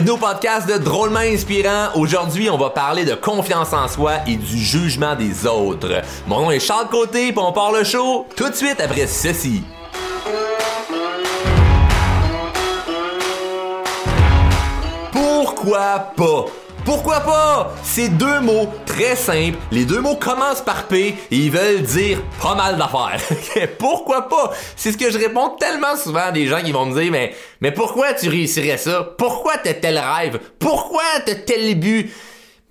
Bienvenue au podcast de Drôlement Inspirant. Aujourd'hui, on va parler de confiance en soi et du jugement des autres. Mon nom est Charles Côté, puis on part le show tout de suite après ceci. Pourquoi pas? Pourquoi pas? C'est deux mots très simples. Les deux mots commencent par P et ils veulent dire pas mal d'affaires. pourquoi pas? C'est ce que je réponds tellement souvent à des gens qui vont me dire, mais, mais pourquoi tu réussirais ça? Pourquoi t'as tel rêve? Pourquoi t'as tel but?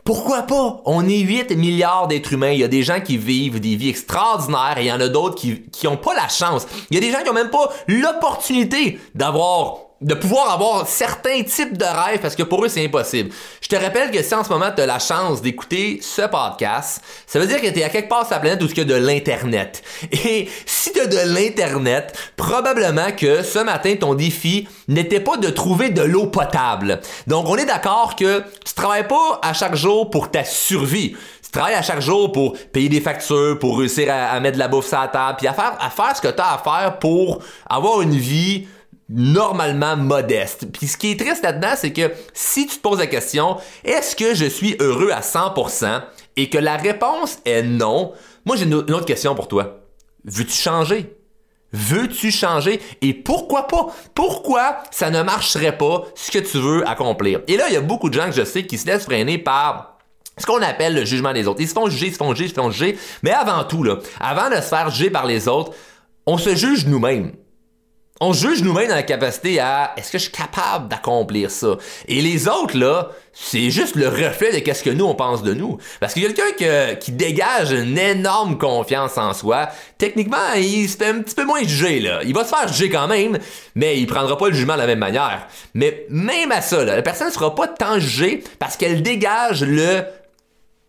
Pourquoi pas? On est 8 milliards d'êtres humains. Il y a des gens qui vivent des vies extraordinaires et il y en a d'autres qui, qui ont pas la chance. Il y a des gens qui ont même pas l'opportunité d'avoir de pouvoir avoir certains types de rêves parce que pour eux c'est impossible. Je te rappelle que si en ce moment tu as la chance d'écouter ce podcast, ça veut dire que tu es à quelque part sur la planète où il y a de l'internet. Et si tu as de l'internet, probablement que ce matin ton défi n'était pas de trouver de l'eau potable. Donc on est d'accord que tu travailles pas à chaque jour pour ta survie. Tu travailles à chaque jour pour payer des factures, pour réussir à, mettre de la bouffe sur la table, puis à faire, à faire ce que tu as à faire pour avoir une vie normalement modeste. Puis ce qui est triste là-dedans, c'est que si tu te poses la question, est-ce que je suis heureux à 100% et que la réponse est non, moi j'ai une autre question pour toi. Veux-tu changer? Veux-tu changer? Et pourquoi pas? Pourquoi ça ne marcherait pas ce que tu veux accomplir? Et là, il y a beaucoup de gens que je sais qui se laissent freiner par ce qu'on appelle le jugement des autres. Ils se font juger, ils se font juger, ils se font juger. Mais avant tout, là, avant de se faire juger par les autres, on se juge nous-mêmes on juge nous-mêmes dans la capacité à est-ce que je suis capable d'accomplir ça? Et les autres là c'est juste le reflet de qu'est-ce que nous on pense de nous. Parce que quelqu'un qui dégage une énorme confiance en soi techniquement il se fait un petit peu moins juger là. Il va se faire juger quand même mais il prendra pas le jugement de la même manière. Mais même à ça là, la personne ne sera pas tant jugée parce qu'elle dégage le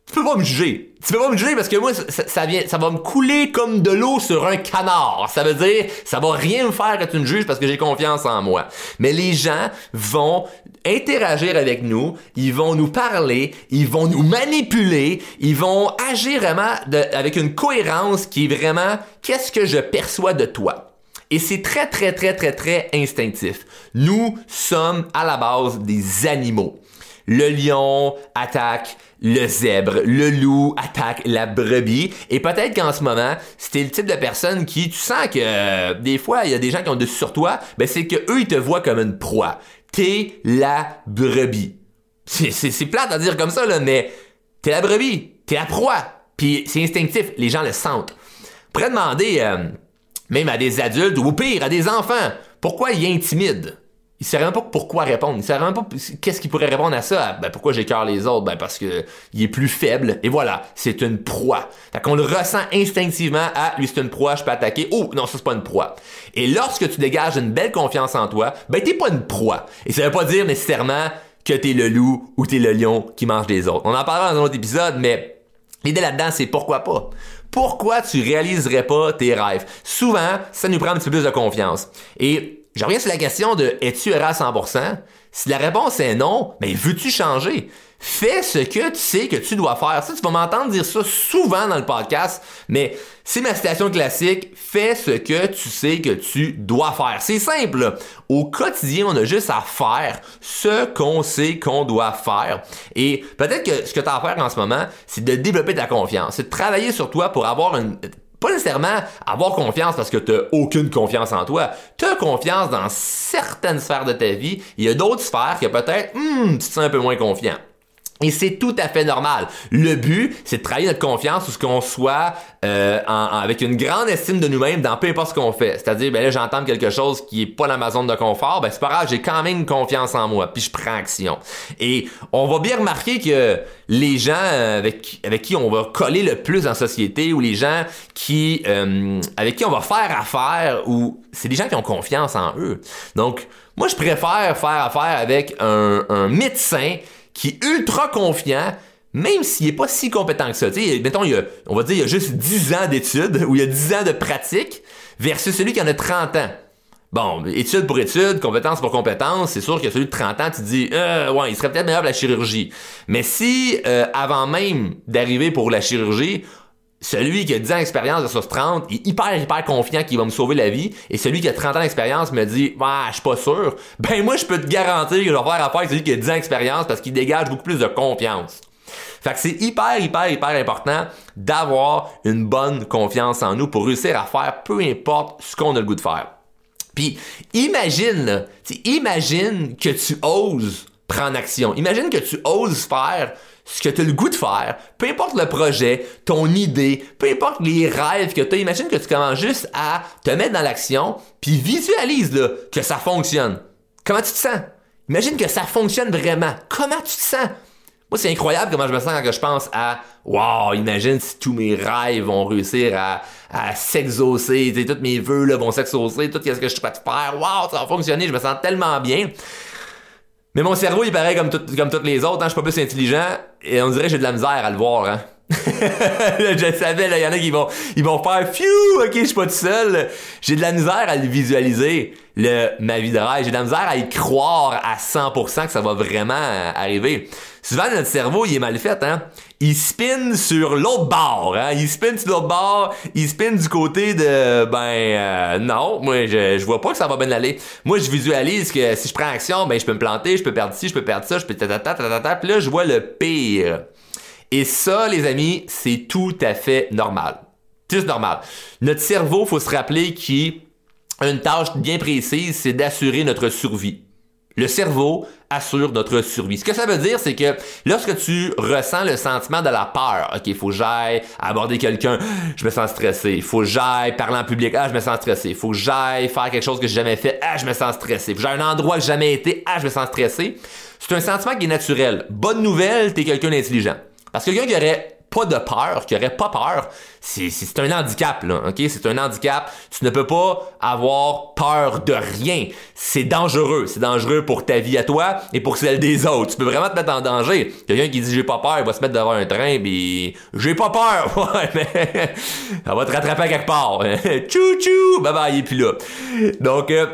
tu peux pas me juger. Tu peux pas me juger parce que moi, ça, vient, ça va me couler comme de l'eau sur un canard. Ça veut dire, ça va rien me faire que tu me juges parce que j'ai confiance en moi. Mais les gens vont interagir avec nous, ils vont nous parler, ils vont nous manipuler, ils vont agir vraiment avec une cohérence qui est vraiment, qu'est-ce que je perçois de toi? Et c'est très, très, très, très, très instinctif. Nous sommes à la base des animaux. Le lion attaque le zèbre, le loup attaque la brebis. Et peut-être qu'en ce moment, c'était le type de personne qui, tu sens que euh, des fois, il y a des gens qui ont dessus sur toi, ben c'est que eux ils te voient comme une proie. T'es la brebis. C'est plate à dire comme ça, là, mais t'es la brebis, t'es la proie. Puis c'est instinctif, les gens le sentent. Pourrait demander, euh, même à des adultes, ou pire, à des enfants, pourquoi ils intimident? Il sait même pas pourquoi répondre. Il sait même pas qu'est-ce qu'il pourrait répondre à ça. Ben, pourquoi j'écœure les autres? Ben, parce que il est plus faible. Et voilà, c'est une proie. Fait qu'on le ressent instinctivement. Ah, lui, c'est une proie, je peux attaquer. Oh, non, ça, c'est pas une proie. Et lorsque tu dégages une belle confiance en toi, ben, t'es pas une proie. Et ça veut pas dire nécessairement que t'es le loup ou t'es le lion qui mange les autres. On en parlera dans un autre épisode, mais l'idée là-dedans, c'est pourquoi pas? Pourquoi tu réaliserais pas tes rêves? Souvent, ça nous prend un petit peu plus de confiance. Et je reviens sur la question de es-tu heureux à 100%? Si la réponse est non, mais veux-tu changer? Fais ce que tu sais que tu dois faire. Ça, tu vas m'entendre dire ça souvent dans le podcast, mais c'est ma citation classique. Fais ce que tu sais que tu dois faire. C'est simple. Au quotidien, on a juste à faire ce qu'on sait qu'on doit faire. Et peut-être que ce que tu as à faire en ce moment, c'est de développer ta confiance. C'est de travailler sur toi pour avoir une pas nécessairement avoir confiance parce que tu aucune confiance en toi. Tu as confiance dans certaines sphères de ta vie. Il y a d'autres sphères que peut-être, hmm, tu te sens un peu moins confiant. Et c'est tout à fait normal. Le but, c'est de travailler notre confiance ou ce qu'on soit euh, avec une grande estime de nous-mêmes dans peu importe ce qu'on fait. C'est-à-dire, ben là, j'entends quelque chose qui est pas dans ma zone de confort, ben c'est pas grave, j'ai quand même confiance en moi, puis je prends action. Et on va bien remarquer que les gens avec, avec qui on va coller le plus en société ou les gens qui euh, avec qui on va faire affaire ou c'est des gens qui ont confiance en eux. Donc, moi, je préfère faire affaire avec un, un médecin qui est ultra confiant, même s'il est pas si compétent que ça. sais, mettons, il a, on va dire, il a juste 10 ans d'études ou il y a 10 ans de pratique versus celui qui en a 30 ans. Bon, étude pour étude, compétence pour compétence, c'est sûr que celui de 30 ans, tu te dis, euh, ouais, il serait peut-être meilleur pour la chirurgie. Mais si, euh, avant même d'arriver pour la chirurgie, celui qui a 10 ans d'expérience versus 30 est hyper, hyper confiant qu'il va me sauver la vie, et celui qui a 30 ans d'expérience me dit, bah, je suis pas sûr, ben moi, je peux te garantir que je vais faire affaire avec celui qui a 10 ans d'expérience parce qu'il dégage beaucoup plus de confiance. Fait que c'est hyper, hyper, hyper important d'avoir une bonne confiance en nous pour réussir à faire peu importe ce qu'on a le goût de faire. Puis imagine, là, imagine que tu oses prendre action. Imagine que tu oses faire ce que tu as le goût de faire, peu importe le projet, ton idée, peu importe les rêves que tu as, imagine que tu commences juste à te mettre dans l'action, puis visualise là, que ça fonctionne. Comment tu te sens? Imagine que ça fonctionne vraiment. Comment tu te sens? Moi, c'est incroyable comment je me sens quand je pense à Wow, imagine si tous mes rêves vont réussir à, à s'exaucer, tous mes vœux là, vont s'exaucer, tout ce que je suis prêt de faire, wow, ça va fonctionner, je me sens tellement bien. Mais mon cerveau, il paraît comme, tout, comme tous les autres, hein, je suis pas plus intelligent, et on dirait que j'ai de la misère à le voir. Hein. je savais, là, il y en a qui vont, ils vont faire Phew, ok, je suis pas tout seul. J'ai de la misère à le visualiser, le, ma vie de rêve. J'ai de la misère à y croire à 100% que ça va vraiment arriver. Souvent, notre cerveau, il est mal fait, hein. Il spin sur l'autre bord, hein. Il spin sur l'autre bord, il spin du côté de, ben, euh, non, moi, je, je vois pas que ça va bien aller. Moi, je visualise que si je prends action, ben, je peux me planter, je peux perdre ci, je peux perdre ça, je peux ta ta ta ta ta, puis là, je vois le pire. Et ça, les amis, c'est tout à fait normal. C'est normal. Notre cerveau, faut se rappeler qu'il a une tâche bien précise, c'est d'assurer notre survie. Le cerveau assure notre survie. Ce que ça veut dire, c'est que lorsque tu ressens le sentiment de la peur, ok, faut que j'aille aborder quelqu'un, je me sens stressé. Faut que j'aille parler en public, ah, je me sens stressé. Faut que j'aille faire quelque chose que j'ai jamais fait, ah, je me sens stressé. J'ai un endroit que j'ai jamais été, ah, je me sens stressé. C'est un sentiment qui est naturel. Bonne nouvelle, t'es quelqu'un d'intelligent. Parce que quelqu'un qui aurait pas de peur, qui aurait pas peur, c'est un handicap, là, ok? C'est un handicap. Tu ne peux pas avoir peur de rien. C'est dangereux. C'est dangereux pour ta vie à toi et pour celle des autres. Tu peux vraiment te mettre en danger. Quelqu'un qui dit j'ai pas peur, il va se mettre devant un train, pis j'ai pas peur. Ouais, mais ça va te rattraper à quelque part. tchou tchou! Bye bye, il est plus là. Donc, euh,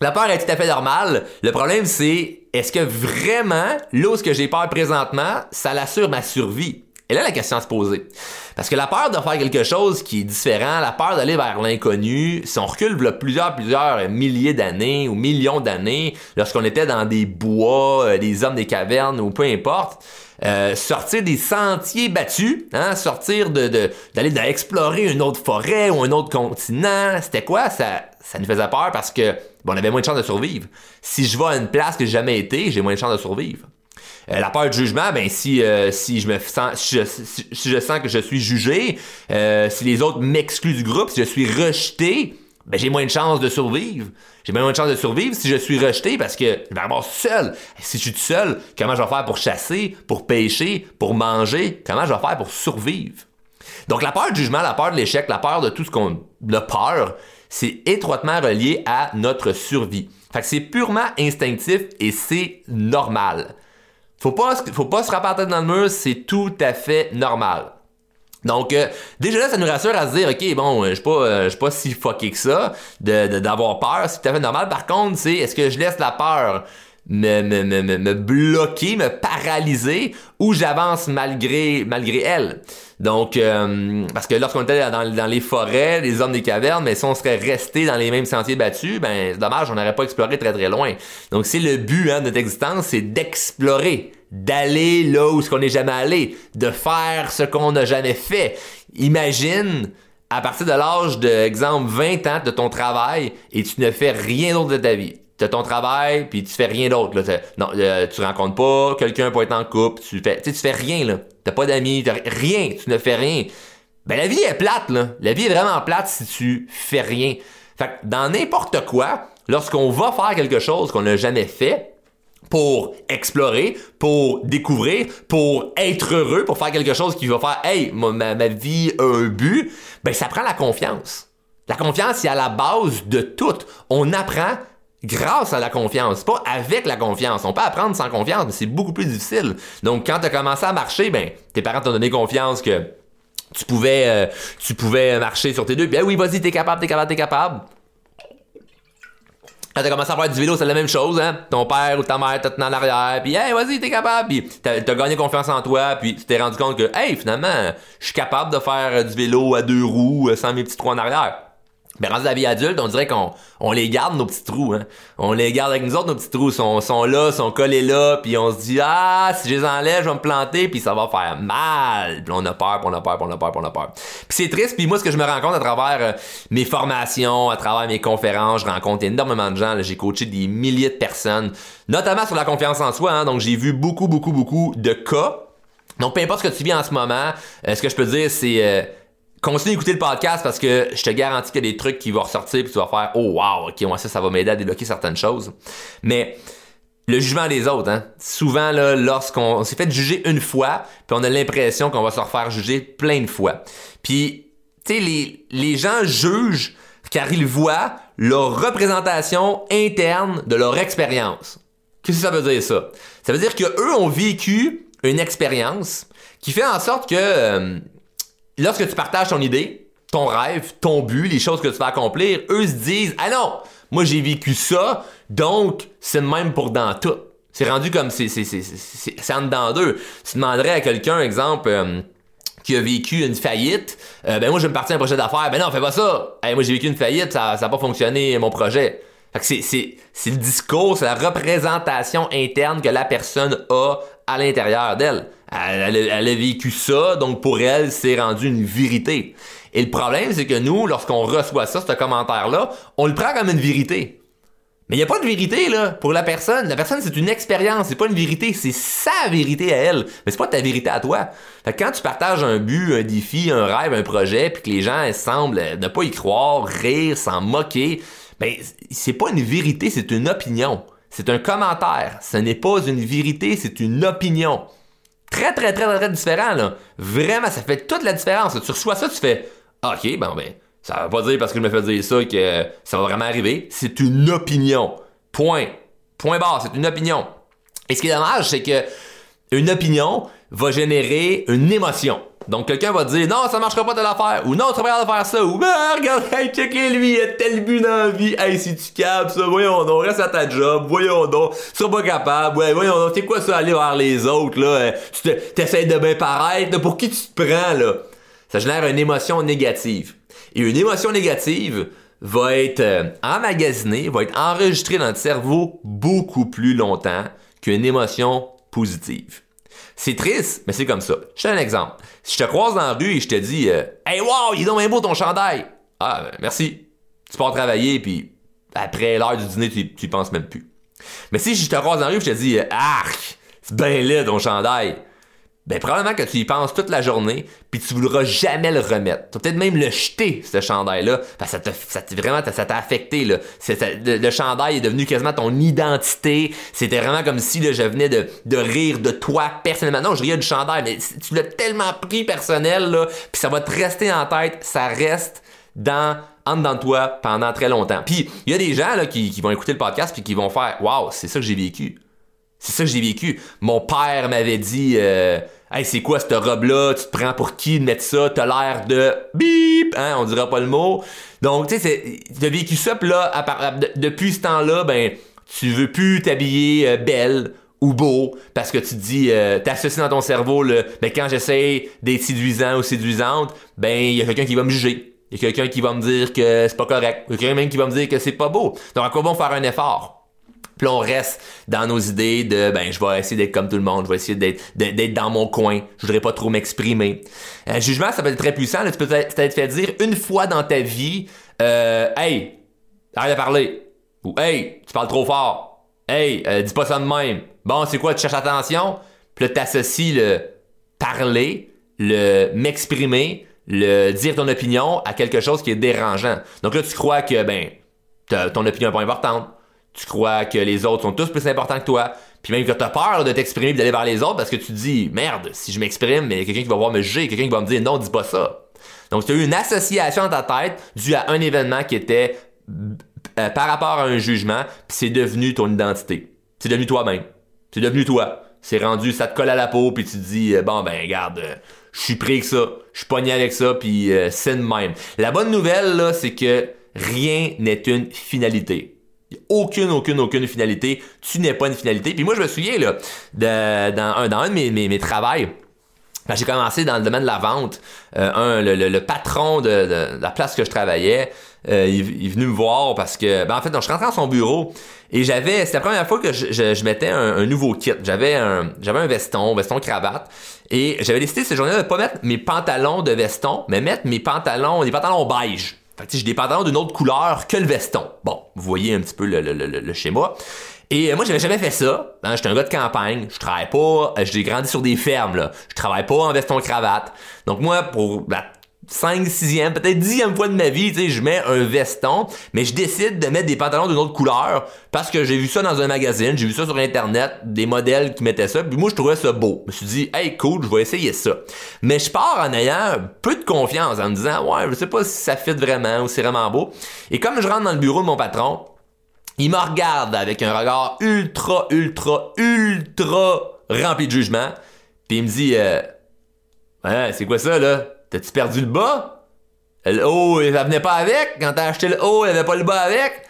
la peur est tout à fait normale. Le problème, c'est est-ce que vraiment, là où j'ai peur présentement, ça l'assure ma survie? Et là, la question à se poser. Parce que la peur de faire quelque chose qui est différent, la peur d'aller vers l'inconnu, si on recule plusieurs, plusieurs milliers d'années ou millions d'années, lorsqu'on était dans des bois, euh, des hommes des cavernes ou peu importe, euh, sortir des sentiers battus, hein, sortir de, d'aller explorer une autre forêt ou un autre continent, c'était quoi? Ça, ça nous faisait peur parce que bon, on avait moins de chances de survivre. Si je vais à une place que j'ai jamais été, j'ai moins de chances de survivre. Euh, la peur du jugement, ben si euh, je me sens si je, sens que je suis jugé, euh, si les autres m'excluent du groupe, si je suis rejeté, ben j'ai moins de chances de survivre. J'ai moins de chances de survivre si je suis rejeté parce que je vais avoir seul. Si je suis tout seul, comment je vais faire pour chasser, pour pêcher, pour manger, comment je vais faire pour survivre? Donc la peur du jugement, la peur de l'échec, la peur de tout ce qu'on a peur, c'est étroitement relié à notre survie. Fait que c'est purement instinctif et c'est normal. Faut pas, faut pas se rapporter dans le mur, c'est tout à fait normal. Donc euh, déjà là, ça nous rassure à se dire, ok, bon, je suis pas, euh, pas si fucké que ça, d'avoir peur, c'est tout à fait normal. Par contre, c'est est-ce que je laisse la peur me, me, me, me bloquer, me paralyser, ou j'avance malgré, malgré elle. Donc, euh, parce que lorsqu'on était dans, dans, les forêts, les hommes des cavernes, mais si on serait resté dans les mêmes sentiers battus, ben c'est dommage, on n'aurait pas exploré très très loin. Donc, c'est le but hein, de notre existence, c'est d'explorer, d'aller là où ce qu'on n'est jamais allé, de faire ce qu'on n'a jamais fait. Imagine à partir de l'âge de, exemple, 20 ans de ton travail et tu ne fais rien d'autre de ta vie t'as ton travail, puis tu fais rien d'autre. Là. Non, euh, tu rencontres pas quelqu'un pour être en couple, tu fais, tu fais rien, là. T'as pas d'amis, rien, tu ne fais rien. Ben la vie est plate, là. La vie est vraiment plate si tu fais rien. Fait dans n'importe quoi, lorsqu'on va faire quelque chose qu'on n'a jamais fait, pour explorer, pour découvrir, pour être heureux, pour faire quelque chose qui va faire Hey, ma, ma vie a un but, ben ça prend la confiance. La confiance, c'est à la base de tout. On apprend grâce à la confiance, pas avec la confiance. On peut apprendre sans confiance, mais c'est beaucoup plus difficile. Donc, quand tu as commencé à marcher, ben, tes parents t'ont donné confiance que tu pouvais, euh, tu pouvais marcher sur tes deux. Ben oui, vas-y, t'es capable, t'es capable, t'es capable. Quand t'as commencé à faire du vélo, c'est la même chose, hein. Ton père ou ta mère t'a tenu en arrière, puis hey, vas-y, t'es capable, puis t'as, t'as gagné confiance en toi, puis tu t'es rendu compte que, hey, finalement, je suis capable de faire du vélo à deux roues euh, sans mes petits trous en arrière. Ben, rendu la vie adulte, on dirait qu'on on les garde, nos petits trous. Hein. On les garde avec nous autres, nos petits trous. sont, sont là, sont collés là, puis on se dit, ah, si je les enlève, je vais me planter, puis ça va faire mal. Puis on a peur, puis on a peur, puis on a peur, puis on a peur. Puis c'est triste, puis moi, ce que je me rends compte à travers euh, mes formations, à travers mes conférences, je rencontre énormément de gens. J'ai coaché des milliers de personnes, notamment sur la confiance en soi. Hein. donc, j'ai vu beaucoup, beaucoup, beaucoup de cas. Donc, peu importe ce que tu vis en ce moment, euh, ce que je peux dire, c'est... Euh, continue d'écouter le podcast parce que je te garantis qu'il y a des trucs qui vont ressortir puis tu vas faire oh wow ok moi ça ça va m'aider à débloquer certaines choses. Mais le jugement des autres hein. Souvent là lorsqu'on s'est fait juger une fois puis on a l'impression qu'on va se refaire juger plein de fois. Puis tu sais les, gens jugent car ils voient leur représentation interne de leur expérience. Qu'est-ce que ça veut dire ça? Ça veut dire que eux ont vécu une expérience qui fait en sorte que euh, lorsque tu partages ton idée, ton rêve, ton but, les choses que tu vas accomplir, eux se disent Ah non, moi j'ai vécu ça, donc c'est le même pour dans tout. C'est rendu comme c'est en dedans d'eux. Tu demanderais à quelqu'un, exemple, euh, qui a vécu une faillite, euh, ben moi je vais me partir un projet d'affaires, ben non, fais pas ça. moi j'ai vécu une faillite, ça ça a pas fonctionné mon projet. Fait c'est le discours, c'est la représentation interne que la personne a à l'intérieur d'elle. Elle, a vécu ça, donc pour elle, c'est rendu une vérité. Et le problème, c'est que nous, lorsqu'on reçoit ça, ce commentaire-là, on le prend comme une vérité. Mais il n'y a pas de vérité, là, pour la personne. La personne, c'est une expérience, c'est pas une vérité, c'est sa vérité à elle. Mais c'est pas ta vérité à toi. Fait que quand tu partages un but, un défi, un rêve, un projet, puis que les gens semblent ne pas y croire, rire, s'en moquer, ben, c'est pas une vérité, c'est une opinion. C'est un commentaire. Ce n'est pas une vérité, c'est une opinion. Très, très, très, très différent, là. Vraiment, ça fait toute la différence. Tu reçois ça, tu fais OK, ben, ben, ça veut pas dire parce que je me fais dire ça que ça va vraiment arriver. C'est une opinion. Point. Point barre, c'est une opinion. Et ce qui est dommage, c'est que une opinion va générer une émotion. Donc quelqu'un va dire non, ça marchera pas de l'affaire ou non, tu vas de faire ça ou ben regarde, hey, checker lui, il a tel but dans la vie. Hey, si tu capes ça, voyons donc, reste à ta job, voyons donc, tu pas capable, ouais, voyons donc, c'est quoi ça aller vers les autres là, euh, tu t'essayes de bien paraître, pour qui tu te prends là? Ça génère une émotion négative. Et une émotion négative va être euh, emmagasinée, va être enregistrée dans le cerveau beaucoup plus longtemps qu'une émotion positive. C'est triste, mais c'est comme ça. Je te donne un exemple. Si je te croise dans la rue et je te dis euh, Hey wow, il est donc beau ton chandail. Ah ben, merci. Tu pars travailler puis après l'heure du dîner, tu, tu penses même plus. Mais si je te croise dans la rue et je te dis Arc, c'est bien laid ton chandail ben probablement que tu y penses toute la journée, puis tu voudras jamais le remettre. Tu peut-être même le jeter, ce chandail-là, parce que ça t'a, vraiment, ça t'a affecté, là. le, chandail est devenu quasiment ton identité. C'était vraiment comme si, là, je venais de, de rire de toi personnellement. Non, je riais du chandail, mais tu l'as tellement pris personnel, là, puis ça va te rester en tête, ça reste dans en dedans de toi pendant très longtemps. Puis il y a des gens là, qui, qui vont écouter le podcast puis qui vont faire Waouh, c'est ça que j'ai vécu. C'est ça que j'ai vécu. Mon père m'avait dit euh, Hey, c'est quoi cette robe-là? Tu te prends pour qui de mettre ça? T'as l'air de bip! Hein, on dira pas le mot. Donc, tu sais, t'as vécu ça, pis là, depuis ce temps-là, ben, tu veux plus t'habiller euh, belle ou beau parce que tu te dis euh, t'associes dans ton cerveau le ben quand j'essaie d'être séduisant ou séduisante ben il y a quelqu'un qui va me juger il y a quelqu'un qui va me dire que c'est pas correct il y a quelqu'un même qui va me dire que c'est pas beau donc à quoi bon faire un effort? Puis on reste dans nos idées de ben je vais essayer d'être comme tout le monde, je vais essayer d'être dans mon coin, je voudrais pas trop m'exprimer. Un euh, jugement, ça peut être très puissant. tu peux t'être fait dire une fois dans ta vie, euh, hey, arrête de parler, ou hey, tu parles trop fort, hey, euh, dis pas ça de même. Bon, c'est quoi, tu cherches attention, puis là t'associes le parler, le m'exprimer, le dire ton opinion à quelque chose qui est dérangeant. Donc là, tu crois que ben ton opinion est pas importante tu crois que les autres sont tous plus importants que toi, puis même que tu as peur de t'exprimer d'aller vers les autres parce que tu te dis merde, si je m'exprime, mais quelqu'un qui va voir me juger, quelqu'un qui va me dire non, dis pas ça. Donc tu as eu une association dans ta tête due à un événement qui était euh, par rapport à un jugement, puis c'est devenu ton identité. C'est devenu toi-même. C'est devenu toi. C'est rendu, ça te colle à la peau, puis tu te dis euh, bon ben regarde, euh, je suis pris avec ça, je suis pogné avec ça, puis c'est de même. La bonne nouvelle là, c'est que rien n'est une finalité. Aucune, aucune, aucune finalité. Tu n'es pas une finalité. Puis moi, je me souviens, là, de, dans, un, dans un de mes, mes, mes travails, quand j'ai commencé dans le domaine de la vente, euh, un, le, le, patron de, de, la place que je travaillais, euh, il, est venu me voir parce que, ben en fait, donc, je rentrais dans son bureau et j'avais, c'était la première fois que je, je, mettais un, un, nouveau kit. J'avais un, j'avais un veston, veston cravate, et j'avais décidé cette journée de pas mettre mes pantalons de veston, mais mettre mes pantalons, des pantalons beige. Fait j'ai des pantalons d'une autre couleur que le veston. Bon, vous voyez un petit peu le, le, le, le schéma. Et euh, moi, j'avais jamais fait ça. Hein, J'étais un gars de campagne. Je travaille pas. Euh, j'ai grandi sur des fermes. Là. Je travaille pas en veston cravate. Donc moi, pour 5, 6e, peut-être 10e fois de ma vie, tu sais, je mets un veston, mais je décide de mettre des pantalons d'une autre couleur parce que j'ai vu ça dans un magazine, j'ai vu ça sur internet, des modèles qui mettaient ça, puis moi je trouvais ça beau. Je me suis dit, hey cool, je vais essayer ça. Mais je pars en ayant peu de confiance, en me disant, ouais, je sais pas si ça fit vraiment ou c'est vraiment beau. Et comme je rentre dans le bureau de mon patron, il me regarde avec un regard ultra, ultra, ultra rempli de jugement. Puis il me dit, euh, ouais, c'est quoi ça là? T'as-tu perdu le bas? Le haut, ça venait pas avec? Quand t'as acheté le haut, il avait pas le bas avec?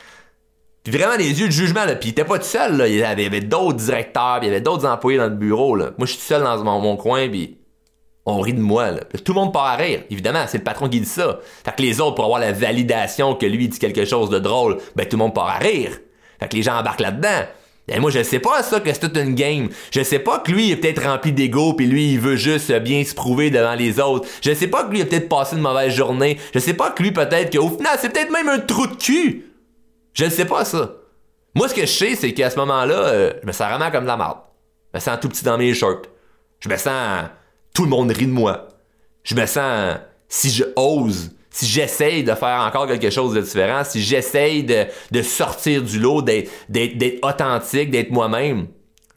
Puis vraiment les yeux de jugement là, puis il était pas tout seul là, il y avait, d'autres directeurs, puis il y avait d'autres employés dans le bureau là. Moi je suis seul dans mon, coin puis on rit de moi là. tout le monde part à rire. Évidemment, c'est le patron qui dit ça. Fait que les autres pour avoir la validation que lui dit quelque chose de drôle, ben tout le monde part à rire. Fait que les gens embarquent là-dedans. Et moi, je sais pas ça que c'est toute une game. Je sais pas que lui il est peut-être rempli d'ego puis lui il veut juste bien se prouver devant les autres. Je sais pas que lui il a peut-être passé une mauvaise journée. Je sais pas que lui peut-être qu'au final c'est peut-être même un trou de cul. Je ne sais pas ça. Moi ce que je sais c'est qu'à ce moment-là, euh, je me sens vraiment comme de la merde. Je me sens tout petit dans mes shorts. Je me sens tout le monde rit de moi. Je me sens si je ose si j'essaye de faire encore quelque chose de différent, si j'essaye de, sortir du lot, d'être authentique, d'être moi-même,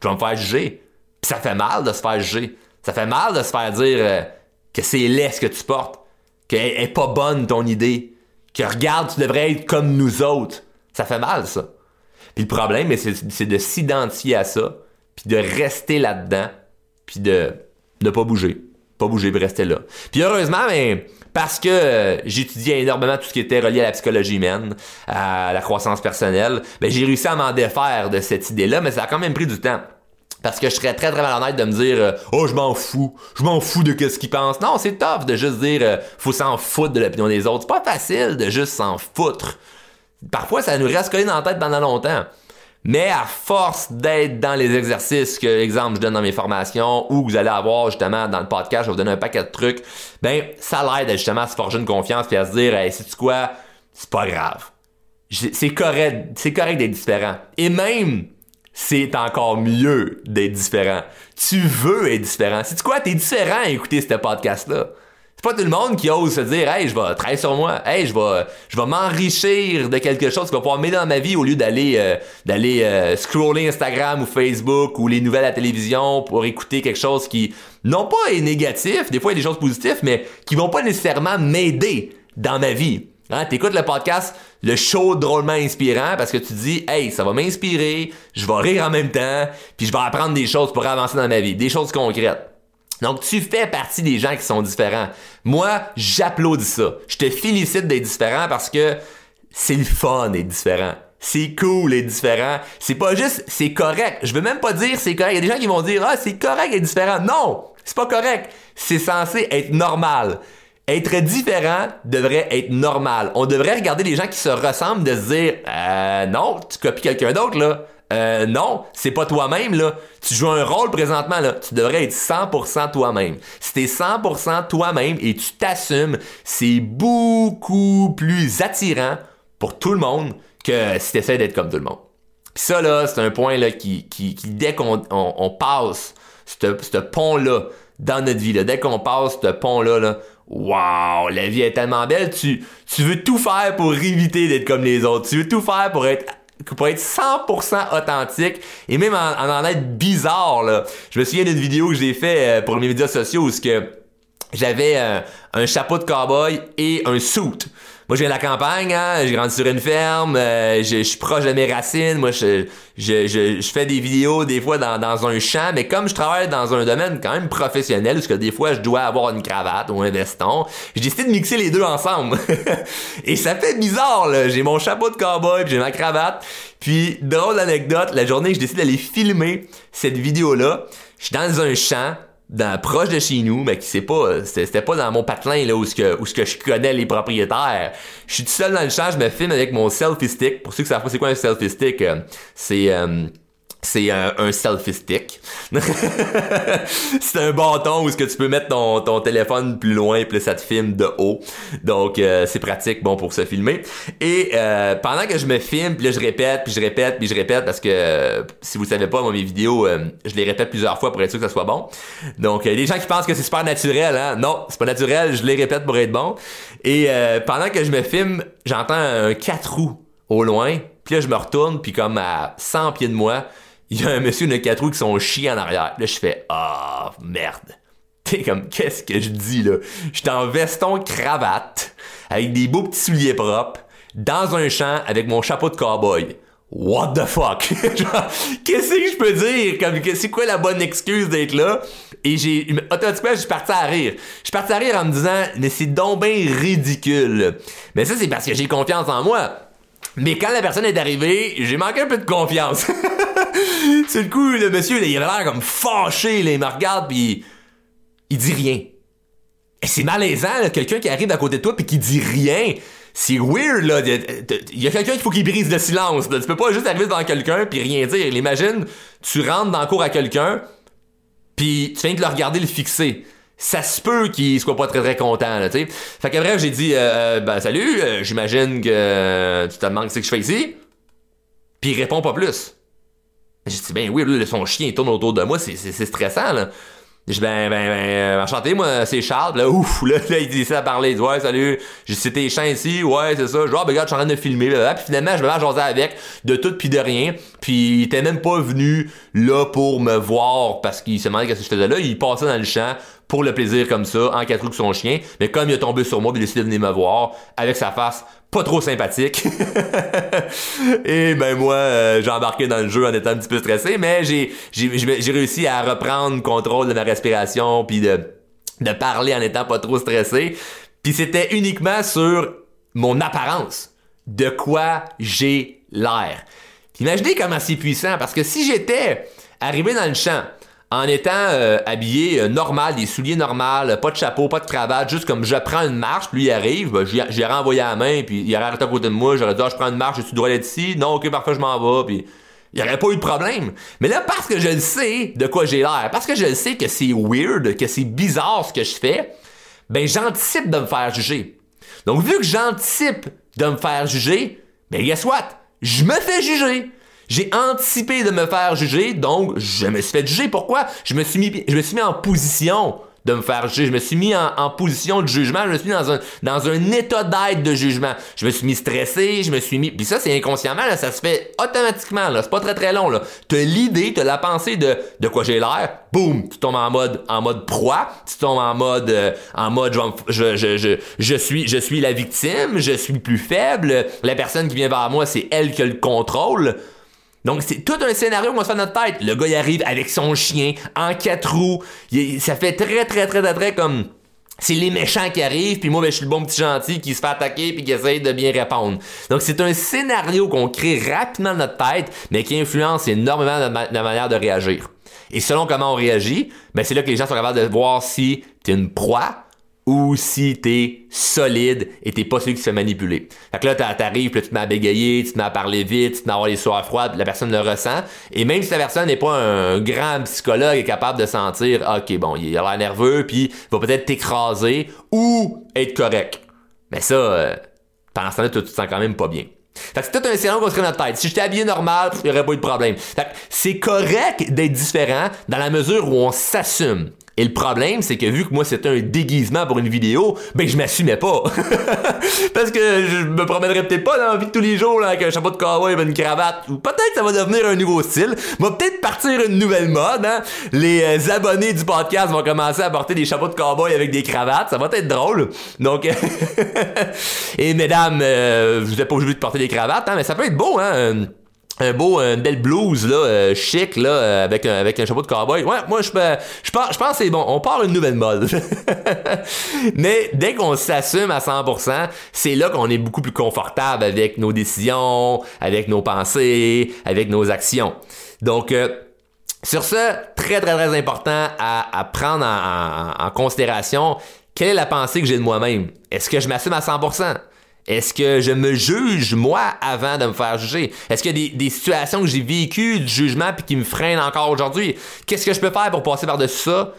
je vais me faire juger. Puis ça fait mal de se faire juger. Ça fait mal de se faire dire euh, que c'est laid ce que tu portes, qu'elle est pas bonne ton idée, que regarde, tu devrais être comme nous autres. Ça fait mal, ça. Puis le problème, c'est de s'identifier à ça, puis de rester là-dedans, puis de ne pas bouger. Pas bouger, de rester là. Puis heureusement, mais parce que euh, j'étudiais énormément tout ce qui était relié à la psychologie humaine, à la croissance personnelle, ben j'ai réussi à m'en défaire de cette idée-là, mais ça a quand même pris du temps. Parce que je serais très très malhonnête de me dire euh, Oh je m'en fous, je m'en fous de ce qu'ils pensent. Non, c'est tough de juste dire euh, faut s'en foutre de l'opinion des autres. C'est pas facile de juste s'en foutre. Parfois ça nous reste collé dans la tête pendant longtemps. Mais à force d'être dans les exercices que, exemple, je donne dans mes formations ou que vous allez avoir justement dans le podcast, je vais vous donner un paquet de trucs, ben, ça l'aide justement à se forger une confiance puis à se dire, hey, c'est quoi? C'est pas grave. C'est correct, c'est correct d'être différent. Et même, c'est encore mieux d'être différent. Tu veux être différent. C'est quoi? T'es différent à écouter ce podcast-là pas tout le monde qui ose se dire hey je vais travailler sur moi. Hey je vais je vais m'enrichir de quelque chose qui va pouvoir m'aider dans ma vie au lieu d'aller euh, d'aller euh, scroller Instagram ou Facebook ou les nouvelles à la télévision pour écouter quelque chose qui non pas est négatif des fois il y a des choses positives mais qui vont pas nécessairement m'aider dans ma vie. Hein, t'écoutes le podcast le show drôlement inspirant parce que tu dis hey ça va m'inspirer je vais rire en même temps puis je vais apprendre des choses pour avancer dans ma vie des choses concrètes donc, tu fais partie des gens qui sont différents. Moi, j'applaudis ça. Je te félicite d'être différent parce que c'est le fun d'être différent. C'est cool d'être différent. C'est pas juste, c'est correct. Je veux même pas dire c'est correct. Il y a des gens qui vont dire, ah, c'est correct d'être différent. Non! C'est pas correct. C'est censé être normal. Être différent devrait être normal. On devrait regarder les gens qui se ressemblent de se dire, euh, non, tu copies quelqu'un d'autre, là. Euh, non, c'est pas toi-même, là. Tu joues un rôle présentement. Tu devrais être 100% toi-même. Si t'es 100% toi-même et tu t'assumes, c'est beaucoup plus attirant pour tout le monde que si t'essaies d'être comme tout le monde. Pis ça, là, c'est un point, là, qui, dès qu'on on, passe ce pont-là dans notre vie, là, dès qu'on passe ce pont-là, là, Wow, la vie est tellement belle, tu, tu veux tout faire pour éviter d'être comme les autres. Tu veux tout faire pour être pour être 100% authentique et même en, en, être bizarre là. Je me souviens d'une vidéo que j'ai fait euh, pour mes médias sociaux où ce que j'avais un chapeau de cowboy et un suit. Moi, je viens de la campagne, hein, j'ai grandi sur une ferme, euh, je, suis proche de mes racines. Moi, je, je, je, fais des vidéos des fois dans, dans un champ, mais comme je travaille dans un domaine quand même professionnel, parce que des fois, je dois avoir une cravate ou un veston, j'ai décidé de mixer les deux ensemble. Et ça fait bizarre, là. J'ai mon chapeau de cowboy, j'ai ma cravate. Puis, drôle anecdote, la journée que je décide d'aller filmer cette vidéo-là, je suis dans un champ, dans, proche de chez nous, mais qui c'est pas, c'était pas dans mon patelin là où ce que où ce que je connais les propriétaires. Je suis tout seul dans le champ, je me filme avec mon selfie stick. Pour ceux qui savent pas c'est quoi un selfie stick, euh, c'est euh, c'est un, selfie stick. c'est un bâton où ce que tu peux mettre ton, ton téléphone plus loin puis ça te filme de haut. Donc euh, c'est pratique bon pour se filmer. Et euh, pendant que je me filme, puis là je répète, puis je répète, puis je répète parce que euh, si vous savez pas moi mes vidéos, je les répète plusieurs fois pour être sûr que ça soit bon. Donc les gens qui pensent que c'est super naturel hein. Non, c'est pas naturel, je les répète pour être bon. Et pendant que je me filme, j'entends un quatre roues au loin. Puis là je me retourne puis comme à 100 pieds de moi, il y a un monsieur de quatre roues qui sont chiés en arrière. Là, je fais Ah, merde. T'es comme, qu'est-ce que je dis là? J'étais en veston cravate, avec des beaux petits souliers propres, dans un champ avec mon chapeau de cowboy. What the fuck? qu'est-ce que je peux dire? Comme, c'est quoi la bonne excuse d'être là? Et j'ai, automatiquement, je suis parti à rire. Je suis parti à rire en me disant, mais c'est donc ridicule. Mais ça, c'est parce que j'ai confiance en moi. Mais quand la personne est arrivée, j'ai manqué un peu de confiance. c'est le coup, le monsieur, il avait l'air comme fâché, il me regarde pis il dit rien. Et c'est malaisant, quelqu'un qui arrive à côté de toi pis qui dit rien. C'est weird, là. Il y a quelqu'un qu'il faut qu'il brise le silence. Tu peux pas juste arriver devant quelqu'un puis rien dire. Imagine, tu rentres dans le cours à quelqu'un puis tu viens de le regarder le fixer ça se peut qu'il soit pas très très content là, tu sais. Fait que bref, j'ai dit euh, euh, ben salut, euh, j'imagine que tu te demandes ce que je fais ici. Puis il répond pas plus. J'ai dit ben oui, là, son chien tourne autour de moi, c'est stressant là. Je ben, ben, ben, enchanté, moi, c'est Charles. Là, ouf, là, là il décide à parler. Il dit, ouais, salut, j'ai cité les chiens ici, ouais, c'est ça. Je oh, ben, regarde, je suis en train de filmer. Là, Puis finalement, je me mets à avec, de tout puis de rien. Puis il était même pas venu là pour me voir parce qu'il se demandait qu'est-ce que je faisais là. Il passait dans le champ pour le plaisir comme ça, en quatre roues son chien. Mais comme il a tombé sur moi, il a décidé de me voir avec sa face pas trop sympathique. et ben moi, euh, j'ai embarqué dans le jeu en étant un petit peu stressé, mais j'ai j'ai réussi à reprendre contrôle de ma respiration puis de de parler en étant pas trop stressé. Puis c'était uniquement sur mon apparence, de quoi j'ai l'air. Imaginez comment c'est puissant parce que si j'étais arrivé dans le champ en étant euh, habillé euh, normal, des souliers normaux, pas de chapeau, pas de cravate, juste comme je prends une marche, lui il arrive, ben, j'ai renvoyé la main, puis il aurait arrêté à côté de moi, j'aurais dit ah, je prends une marche, tu dois être ici, non ok parfait je m'en vais, puis il n'y aurait pas eu de problème. Mais là, parce que je le sais de quoi j'ai l'air, parce que je le sais que c'est weird, que c'est bizarre ce que je fais, ben j'anticipe de me faire juger. Donc vu que j'anticipe de me faire juger, ben guess what? Je me fais juger. J'ai anticipé de me faire juger, donc je me suis fait juger. Pourquoi? Je me suis mis, je me suis mis en position de me faire juger. Je me suis mis en, position de jugement. Je me suis mis dans un, dans un état d'aide de jugement. Je me suis mis stressé. Je me suis mis. Puis ça, c'est inconsciemment. Là, ça se fait automatiquement. Là, c'est pas très très long. Là, t'as l'idée, t'as la pensée de de quoi j'ai l'air. Boum, tu tombes en mode en mode proie. Tu tombes en mode euh, en mode je, je, je, je suis je suis la victime. Je suis plus faible. La personne qui vient vers moi, c'est elle qui a le contrôle. Donc, c'est tout un scénario qu'on se fait dans notre tête. Le gars, il arrive avec son chien, en quatre roues. ça fait très, très, très, très, très comme... C'est les méchants qui arrivent, puis moi, ben, je suis le bon petit gentil qui se fait attaquer puis qui essaye de bien répondre. Donc, c'est un scénario qu'on crée rapidement dans notre tête, mais qui influence énormément notre, manière de réagir. Et selon comment on réagit, ben, c'est là que les gens sont capables de voir si t'es une proie ou si t'es solide et t'es pas celui qui se fait manipuler. Fait que là, t'arrives, tu te mets à bégayer, tu te mets à parler vite, tu te mets à avoir les soirs froides, la personne le ressent. Et même si la personne n'est pas un grand psychologue et capable de sentir, ok, bon, il a l'air nerveux, puis il va peut-être t'écraser ou être correct. Mais ça, euh, pendant ce temps-là, tu te sens quand même pas bien. Fait que c'est tout un scénario qu'on se dans notre tête. Si j'étais habillé normal, il n'y aurait pas de problème. Fait que c'est correct d'être différent dans la mesure où on s'assume. Et le problème, c'est que vu que moi c'était un déguisement pour une vidéo, ben je m'assumais pas. Parce que je me promènerais peut-être pas dans la vie de tous les jours là, avec un chapeau de cowboy et une cravate. Ou peut-être ça va devenir un nouveau style. Va peut-être partir une nouvelle mode. Hein? Les euh, abonnés du podcast vont commencer à porter des chapeaux de cowboy avec des cravates. Ça va être drôle. Donc, et mesdames, euh, vous êtes pas obligé de porter des cravates, hein, mais ça peut être beau. Hein? Un beau une belle blouse là euh, chic là euh, avec un, avec un chapeau de cowboy. Ouais moi je je pense je pense c'est bon. On part une nouvelle mode. Mais dès qu'on s'assume à 100% c'est là qu'on est beaucoup plus confortable avec nos décisions avec nos pensées avec nos actions. Donc euh, sur ce très très très important à, à prendre en, en considération quelle est la pensée que j'ai de moi-même? Est-ce que je m'assume à 100% est-ce que je me juge moi avant de me faire juger? Est-ce qu'il y a des, situations que j'ai vécues de jugement puis qui me freinent encore aujourd'hui? Qu'est-ce que je peux faire pour passer par-dessus ça?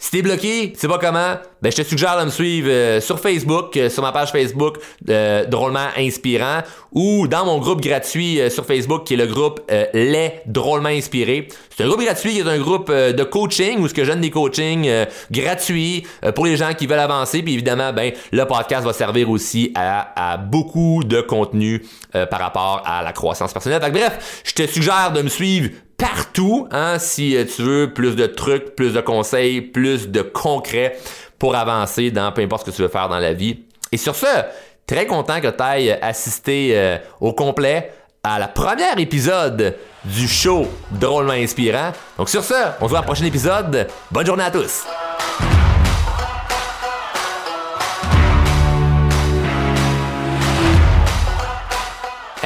Si t'es bloqué, tu sais pas comment, ben je te suggère de me suivre euh, sur Facebook, euh, sur ma page Facebook euh, Drôlement Inspirant ou dans mon groupe gratuit sur Facebook qui est le groupe Les Drôlement Inspirés. C'est un groupe gratuit qui est un groupe de coaching où ce que je donne des coachings gratuits pour les gens qui veulent avancer. Puis évidemment, ben le podcast va servir aussi à, à beaucoup de contenu par rapport à la croissance personnelle. bref, je te suggère de me suivre partout, hein, si euh, tu veux plus de trucs, plus de conseils, plus de concrets pour avancer dans peu importe ce que tu veux faire dans la vie. Et sur ce, très content que tu ailles assister euh, au complet à la première épisode du show Drôlement Inspirant. Donc sur ce, on se voit au prochain épisode. Bonne journée à tous!